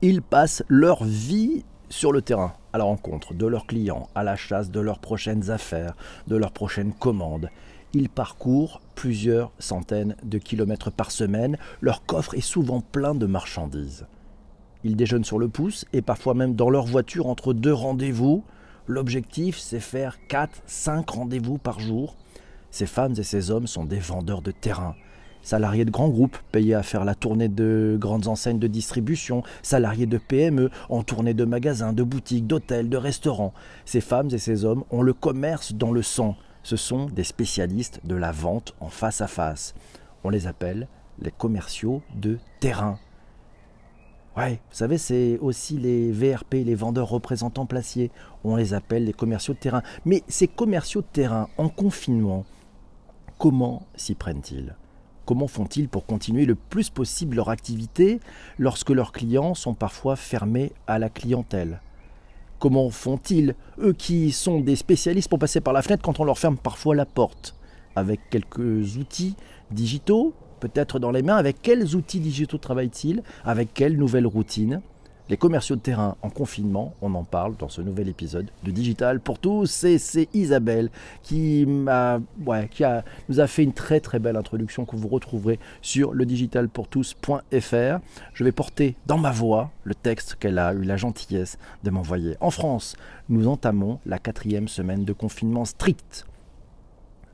Ils passent leur vie sur le terrain, à la rencontre de leurs clients, à la chasse de leurs prochaines affaires, de leurs prochaines commandes. Ils parcourent plusieurs centaines de kilomètres par semaine. Leur coffre est souvent plein de marchandises. Ils déjeunent sur le pouce et parfois même dans leur voiture entre deux rendez-vous. L'objectif, c'est faire 4, 5 rendez-vous par jour. Ces femmes et ces hommes sont des vendeurs de terrain. Salariés de grands groupes, payés à faire la tournée de grandes enseignes de distribution, salariés de PME, en tournée de magasins, de boutiques, d'hôtels, de restaurants. Ces femmes et ces hommes ont le commerce dans le sang. Ce sont des spécialistes de la vente en face à face. On les appelle les commerciaux de terrain. Ouais, vous savez, c'est aussi les VRP, les vendeurs représentants placiers. On les appelle les commerciaux de terrain. Mais ces commerciaux de terrain, en confinement, comment s'y prennent-ils? Comment font-ils pour continuer le plus possible leur activité lorsque leurs clients sont parfois fermés à la clientèle? Comment font-ils, eux qui sont des spécialistes pour passer par la fenêtre quand on leur ferme parfois la porte? Avec quelques outils digitaux, peut-être dans les mains, avec quels outils digitaux travaillent-ils? Avec quelles nouvelles routines? Les commerciaux de terrain en confinement, on en parle dans ce nouvel épisode de Digital pour tous. Et c'est Isabelle qui, nous a fait une très très belle introduction que vous retrouverez sur le digitalpourtous.fr. Je vais porter dans ma voix le texte qu'elle a eu la gentillesse de m'envoyer. En France, nous entamons la quatrième semaine de confinement strict.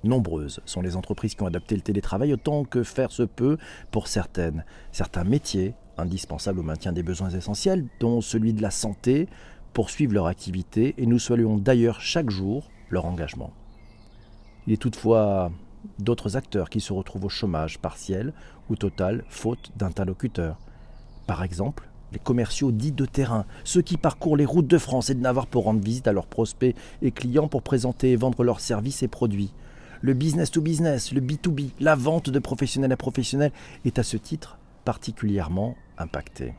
Nombreuses sont les entreprises qui ont adapté le télétravail autant que faire se peut pour certaines. Certains métiers indispensables au maintien des besoins essentiels, dont celui de la santé, poursuivent leur activité et nous saluons d'ailleurs chaque jour leur engagement. Il est toutefois d'autres acteurs qui se retrouvent au chômage partiel ou total faute d'interlocuteurs. Par exemple, les commerciaux dits de terrain, ceux qui parcourent les routes de France et de Navarre pour rendre visite à leurs prospects et clients pour présenter et vendre leurs services et produits. Le business to business, le B2B, la vente de professionnels à professionnels est à ce titre particulièrement impacté.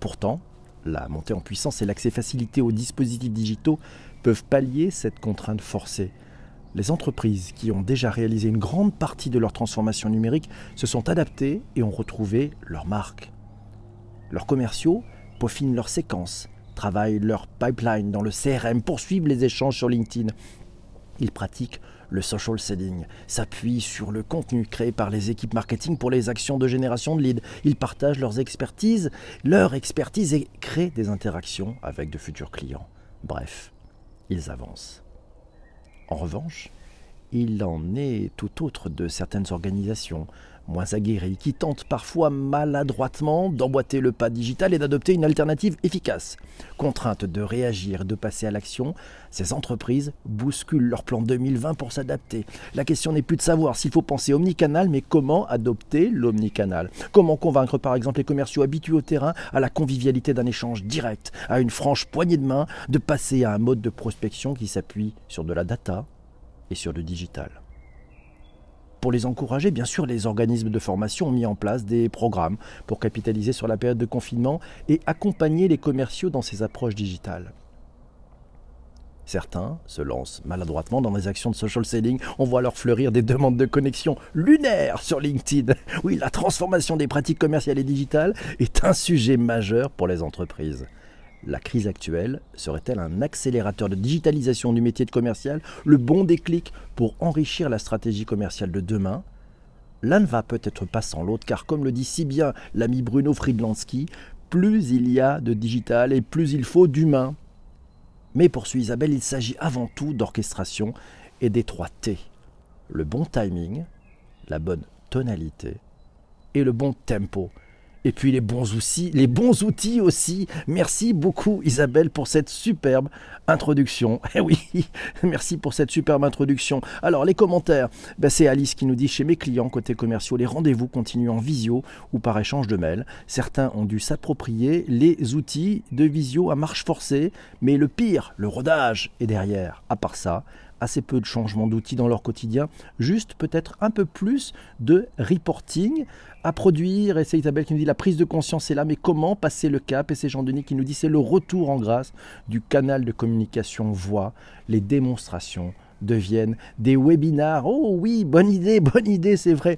Pourtant, la montée en puissance et l'accès facilité aux dispositifs digitaux peuvent pallier cette contrainte forcée. Les entreprises qui ont déjà réalisé une grande partie de leur transformation numérique se sont adaptées et ont retrouvé leur marque. Leurs commerciaux peaufinent leurs séquences, travaillent leur pipeline dans le CRM, poursuivent les échanges sur LinkedIn. Ils pratiquent le social selling s'appuie sur le contenu créé par les équipes marketing pour les actions de génération de leads. Ils partagent leurs expertises, leur expertise et créent des interactions avec de futurs clients. Bref, ils avancent. En revanche, il en est tout autre de certaines organisations moins aguerris, qui tentent parfois maladroitement d'emboîter le pas digital et d'adopter une alternative efficace. Contraintes de réagir de passer à l'action, ces entreprises bousculent leur plan 2020 pour s'adapter. La question n'est plus de savoir s'il faut penser omnicanal, mais comment adopter l'omnicanal. Comment convaincre par exemple les commerciaux habitués au terrain à la convivialité d'un échange direct, à une franche poignée de main, de passer à un mode de prospection qui s'appuie sur de la data et sur le digital. Pour les encourager, bien sûr, les organismes de formation ont mis en place des programmes pour capitaliser sur la période de confinement et accompagner les commerciaux dans ces approches digitales. Certains se lancent maladroitement dans des actions de social selling. On voit leur fleurir des demandes de connexion lunaires sur LinkedIn. Oui, la transformation des pratiques commerciales et digitales est un sujet majeur pour les entreprises. La crise actuelle serait-elle un accélérateur de digitalisation du métier de commercial, le bon déclic pour enrichir la stratégie commerciale de demain? L'un ne va peut-être pas sans l'autre, car comme le dit si bien l'ami Bruno Friedlanski, plus il y a de digital et plus il faut d'humain. Mais poursuit Isabelle, il s'agit avant tout d'orchestration et T. Le bon timing, la bonne tonalité et le bon tempo et puis les bons outils, les bons outils aussi. Merci beaucoup Isabelle pour cette superbe introduction. Eh oui, merci pour cette superbe introduction. Alors les commentaires, ben, c'est Alice qui nous dit chez mes clients côté commerciaux, les rendez-vous continuent en visio ou par échange de mails. Certains ont dû s'approprier les outils de visio à marche forcée, mais le pire, le rodage est derrière. À part ça, assez peu de changements d'outils dans leur quotidien, juste peut-être un peu plus de reporting à produire. Et c'est Isabelle qui nous dit la prise de conscience est là, mais comment passer le cap? Et c'est Jean Denis qui nous dit c'est le retour en grâce du canal de communication voix, les démonstrations deviennent des webinars. Oh oui, bonne idée, bonne idée, c'est vrai.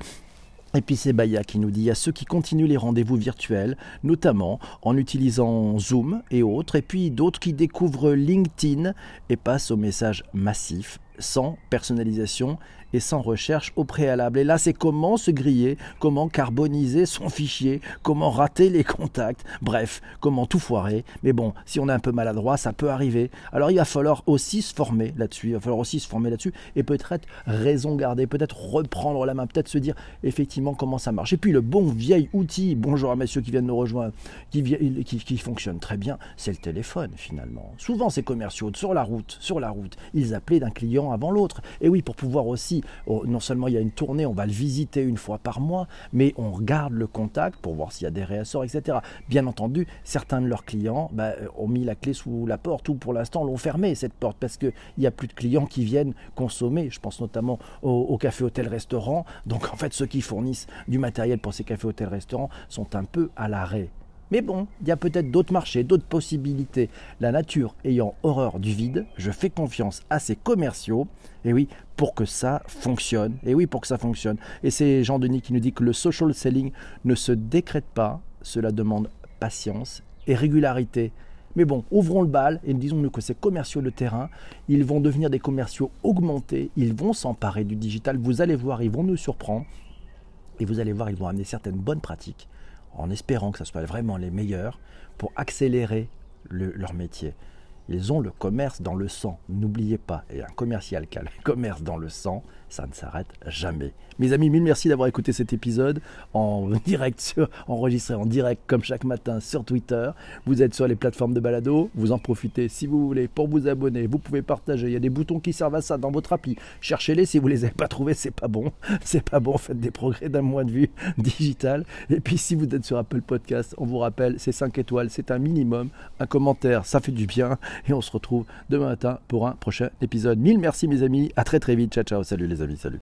Et puis c'est Baya qui nous dit, a ceux qui continuent les rendez-vous virtuels, notamment en utilisant Zoom et autres, et puis d'autres qui découvrent LinkedIn et passent au message massif, sans personnalisation et sans recherche au préalable. Et là, c'est comment se griller, comment carboniser son fichier, comment rater les contacts, bref, comment tout foirer. Mais bon, si on est un peu maladroit, ça peut arriver. Alors il va falloir aussi se former là-dessus, il va falloir aussi se former là-dessus et peut-être raison garder, peut-être reprendre la main, peut-être se dire effectivement comment ça marche. Et puis le bon vieil outil, bonjour à messieurs qui viennent nous rejoindre, qui, qui, fonctionne très bien, c'est le téléphone finalement. Souvent ces commerciaux sur la route, sur la route, ils appelaient d'un client avant l'autre. Et oui, pour pouvoir aussi Oh, non seulement il y a une tournée, on va le visiter une fois par mois, mais on regarde le contact pour voir s'il y a des réassorts, etc. Bien entendu, certains de leurs clients bah, ont mis la clé sous la porte ou pour l'instant l'ont fermée cette porte parce qu'il n'y a plus de clients qui viennent consommer. Je pense notamment au, café, hôtel, restaurant. Donc en fait, ceux qui fournissent du matériel pour ces cafés, hôtels, restaurants sont un peu à l'arrêt. Mais bon, il y a peut-être d'autres marchés, d'autres possibilités. La nature ayant horreur du vide, je fais confiance à ces commerciaux, et oui, pour que ça fonctionne. Et oui, pour que ça fonctionne. Et c'est Jean Denis qui nous dit que le social selling ne se décrète pas, cela demande patience et régularité. Mais bon, ouvrons le bal et disons-nous que ces commerciaux de terrain, ils vont devenir des commerciaux augmentés, ils vont s'emparer du digital, vous allez voir, ils vont nous surprendre, et vous allez voir, ils vont amener certaines bonnes pratiques en espérant que ce soit vraiment les meilleurs pour accélérer leur métier. Ils ont le commerce dans le sang, n'oubliez pas. Et un commercial qui a le commerce dans le sang, ça ne s'arrête jamais. Mes amis, mille merci d'avoir écouté cet épisode en direct, sur, enregistré en direct comme chaque matin sur Twitter. Vous êtes sur les plateformes de balado, vous en profitez si vous voulez pour vous abonner. Vous pouvez partager. Il y a des boutons qui servent à ça dans votre appli. Cherchez-les si vous les avez pas trouvés, c'est pas bon. C'est pas bon. Faites des progrès d'un point de vue digital. Et puis si vous êtes sur Apple Podcast, on vous rappelle, c'est 5 étoiles, c'est un minimum. Un commentaire, ça fait du bien. Et on se retrouve demain matin pour un prochain épisode. Mille merci mes amis. À très très vite. Ciao ciao. Salut les amis. Salut.